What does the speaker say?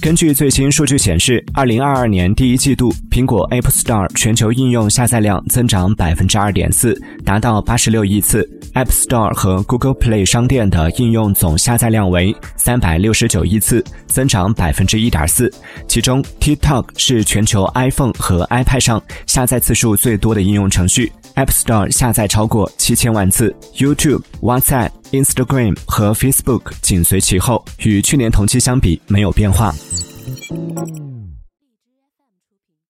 根据最新数据显示，二零二二年第一季度，苹果 App Store 全球应用下载量增长百分之二点四，达到八十六亿次。；App Store 和 Google Play 商店的应用总下载量为三百六十九亿次，增长百分之一点四。其中，TikTok 是全球 iPhone 和 iPad 上下载次数最多的应用程序，App Store 下载超过七千万次。；YouTube、WhatsApp、Instagram 和 Facebook 紧随其后，与去年同期相比没有变化。